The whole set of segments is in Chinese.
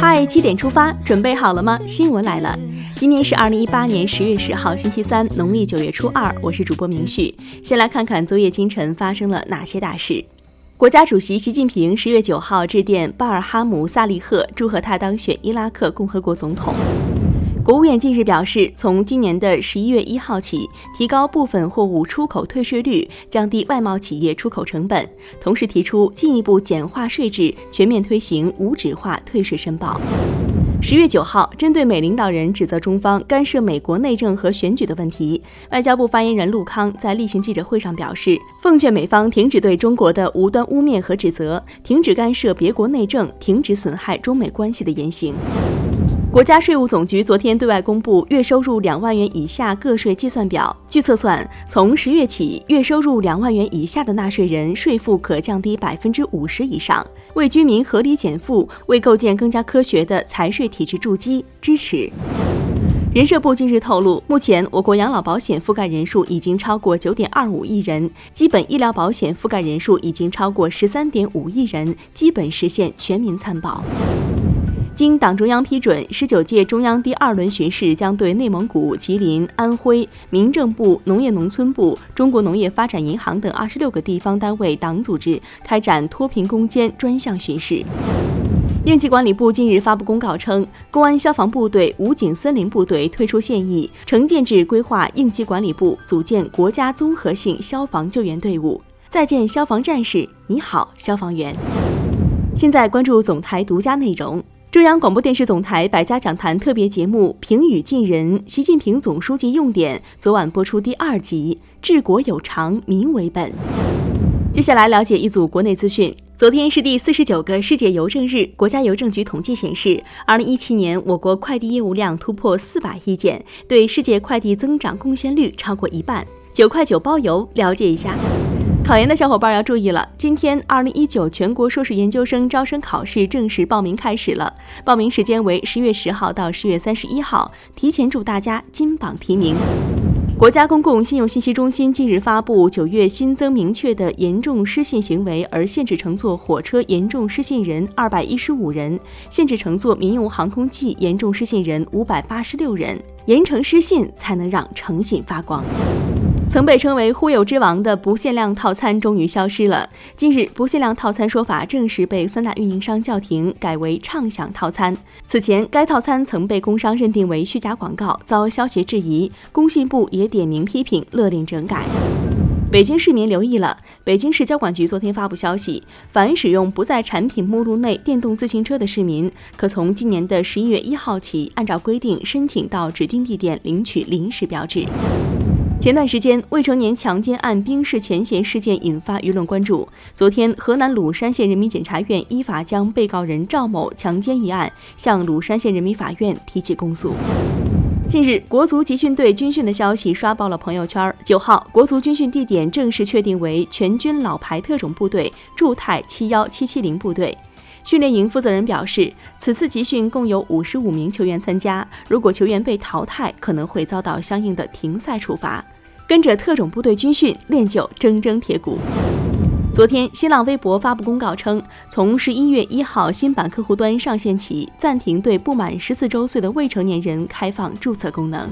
嗨，七点出发，准备好了吗？新闻来了，今天是二零一八年十月十号，星期三，农历九月初二。我是主播明旭，先来看看昨夜今晨发生了哪些大事。国家主席习近平十月九号致电巴尔哈姆·萨利赫，祝贺他当选伊拉克共和国总统。国务院近日表示，从今年的十一月一号起，提高部分货物出口退税率，降低外贸企业出口成本，同时提出进一步简化税制，全面推行无纸化退税申报。十月九号，针对美领导人指责中方干涉美国内政和选举的问题，外交部发言人陆康在例行记者会上表示，奉劝美方停止对中国的无端污蔑和指责，停止干涉别国内政，停止损害中美关系的言行。国家税务总局昨天对外公布月收入两万元以下个税计算表。据测算，从十月起，月收入两万元以下的纳税人税负可降低百分之五十以上，为居民合理减负，为构建更加科学的财税体制筑基支持。人社部近日透露，目前我国养老保险覆盖人数已经超过九点二五亿人，基本医疗保险覆盖人数已经超过十三点五亿人，基本实现全民参保。经党中央批准，十九届中央第二轮巡视将对内蒙古、吉林、安徽民政部、农业农村部、中国农业发展银行等二十六个地方单位党组织开展脱贫攻坚专项巡视。应急管理部近日发布公告称，公安消防部队、武警森林部队退出现役，城建制规划应急管理部组建国家综合性消防救援队伍。再见消防战士，你好消防员。现在关注总台独家内容。中央广播电视总台百家讲坛特别节目《平语近人》，习近平总书记用典昨晚播出第二集，治国有常，民为本。接下来了解一组国内资讯。昨天是第四十九个世界邮政日，国家邮政局统计显示，二零一七年我国快递业务量突破四百亿件，对世界快递增长贡献率超过一半。九块九包邮，了解一下。考研的小伙伴要注意了，今天二零一九全国硕士研究生招生考试正式报名开始了，报名时间为十月十号到十月三十一号，提前祝大家金榜题名。国家公共信用信息中心近日发布，九月新增明确的严重失信行为而限制乘坐火车严重失信人二百一十五人，限制乘坐民用航空器严重失信人五百八十六人，严惩失信才能让诚信发光。曾被称为“忽悠之王”的不限量套餐终于消失了。近日，不限量套餐说法正式被三大运营商叫停，改为畅享套餐。此前，该套餐曾被工商认定为虚假广告，遭消协质疑，工信部也点名批评，勒令整改。北京市民留意了，北京市交管局昨天发布消息，凡使用不在产品目录内电动自行车的市民，可从今年的十一月一号起，按照规定申请到指定地点领取临时标志。前段时间，未成年强奸案冰释前嫌事件引发舆论关注。昨天，河南鲁山县人民检察院依法将被告人赵某强奸一案向鲁山县人民法院提起公诉。近日，国足集训队军训的消息刷爆了朋友圈。九号，国足军训地点正式确定为全军老牌特种部队驻泰七幺七七零部队。训练营负责人表示，此次集训共有五十五名球员参加，如果球员被淘汰，可能会遭到相应的停赛处罚。跟着特种部队军训，练就铮铮铁骨。昨天，新浪微博发布公告称，从十一月一号新版客户端上线起，暂停对不满十四周岁的未成年人开放注册功能。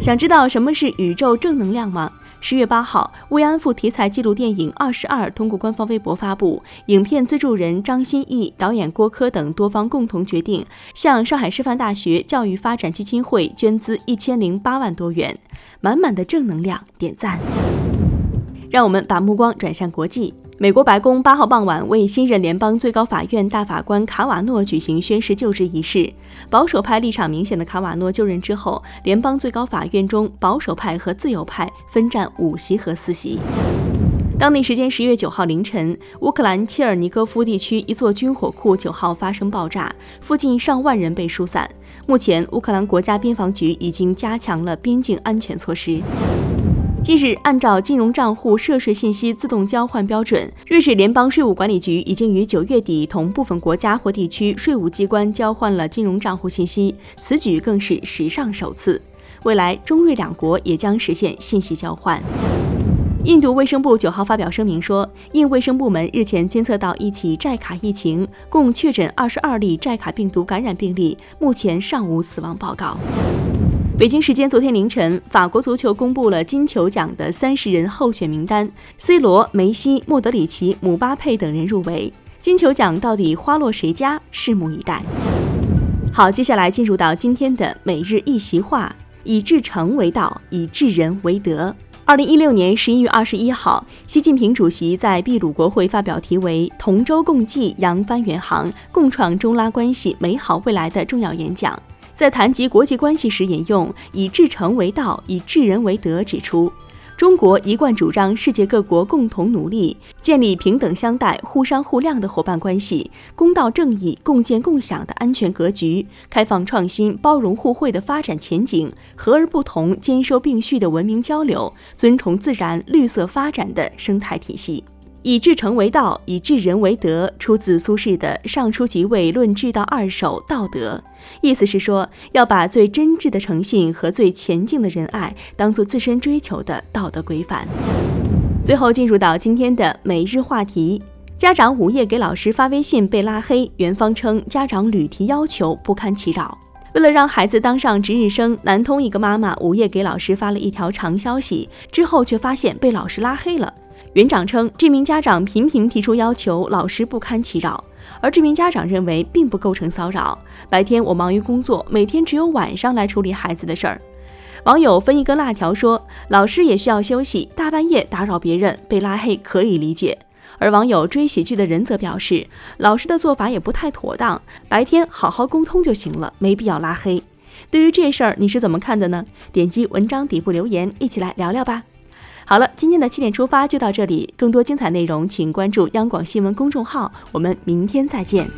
想知道什么是宇宙正能量吗？十月八号，慰安妇题材纪录电影《二十二》通过官方微博发布，影片资助人张歆艺、导演郭柯等多方共同决定，向上海师范大学教育发展基金会捐资一千零八万多元，满满的正能量，点赞！让我们把目光转向国际。美国白宫八号傍晚为新任联邦最高法院大法官卡瓦诺举行宣誓就职仪式。保守派立场明显的卡瓦诺就任之后，联邦最高法院中保守派和自由派分占五席和四席。当地时间十月九号凌晨，乌克兰切尔尼戈夫地区一座军火库九号发生爆炸，附近上万人被疏散。目前，乌克兰国家边防局已经加强了边境安全措施。近日，按照金融账户涉税信息自动交换标准，瑞士联邦税务管理局已经于九月底同部分国家或地区税务机关交换了金融账户信息，此举更是史上首次。未来，中瑞两国也将实现信息交换。印度卫生部九号发表声明说，印卫生部门日前监测到一起寨卡疫情，共确诊二十二例寨卡病毒感染病例，目前尚无死亡报告。北京时间昨天凌晨，法国足球公布了金球奖的三十人候选名单，C 罗、梅西、莫德里奇、姆巴佩等人入围。金球奖到底花落谁家？拭目以待。好，接下来进入到今天的每日一席话：以至诚为道，以治人为德。二零一六年十一月二十一号，习近平主席在秘鲁国会发表题为“同舟共济，扬帆远航，共创中拉关系美好未来”的重要演讲。在谈及国际关系时，引用“以至诚为道，以治人为德”，指出中国一贯主张世界各国共同努力，建立平等相待、互商互谅的伙伴关系，公道正义、共建共享的安全格局，开放创新、包容互惠的发展前景，和而不同、兼收并蓄的文明交流，尊崇自然、绿色发展的生态体系。以至诚为道，以至人为德，出自苏轼的《上书即位论治道二首·道德》。意思是说，要把最真挚的诚信和最前进的仁爱当做自身追求的道德规范。最后进入到今天的每日话题：家长午夜给老师发微信被拉黑，园方称家长屡提要求不堪其扰。为了让孩子当上值日生，南通一个妈妈午夜给老师发了一条长消息，之后却发现被老师拉黑了。园长称，这名家长频频提出要求，老师不堪其扰。而这名家长认为，并不构成骚扰。白天我忙于工作，每天只有晚上来处理孩子的事儿。网友分一根辣条说，老师也需要休息，大半夜打扰别人被拉黑可以理解。而网友追喜剧的人则表示，老师的做法也不太妥当，白天好好沟通就行了，没必要拉黑。对于这事儿，你是怎么看的呢？点击文章底部留言，一起来聊聊吧。好了，今天的七点出发就到这里。更多精彩内容，请关注央广新闻公众号。我们明天再见。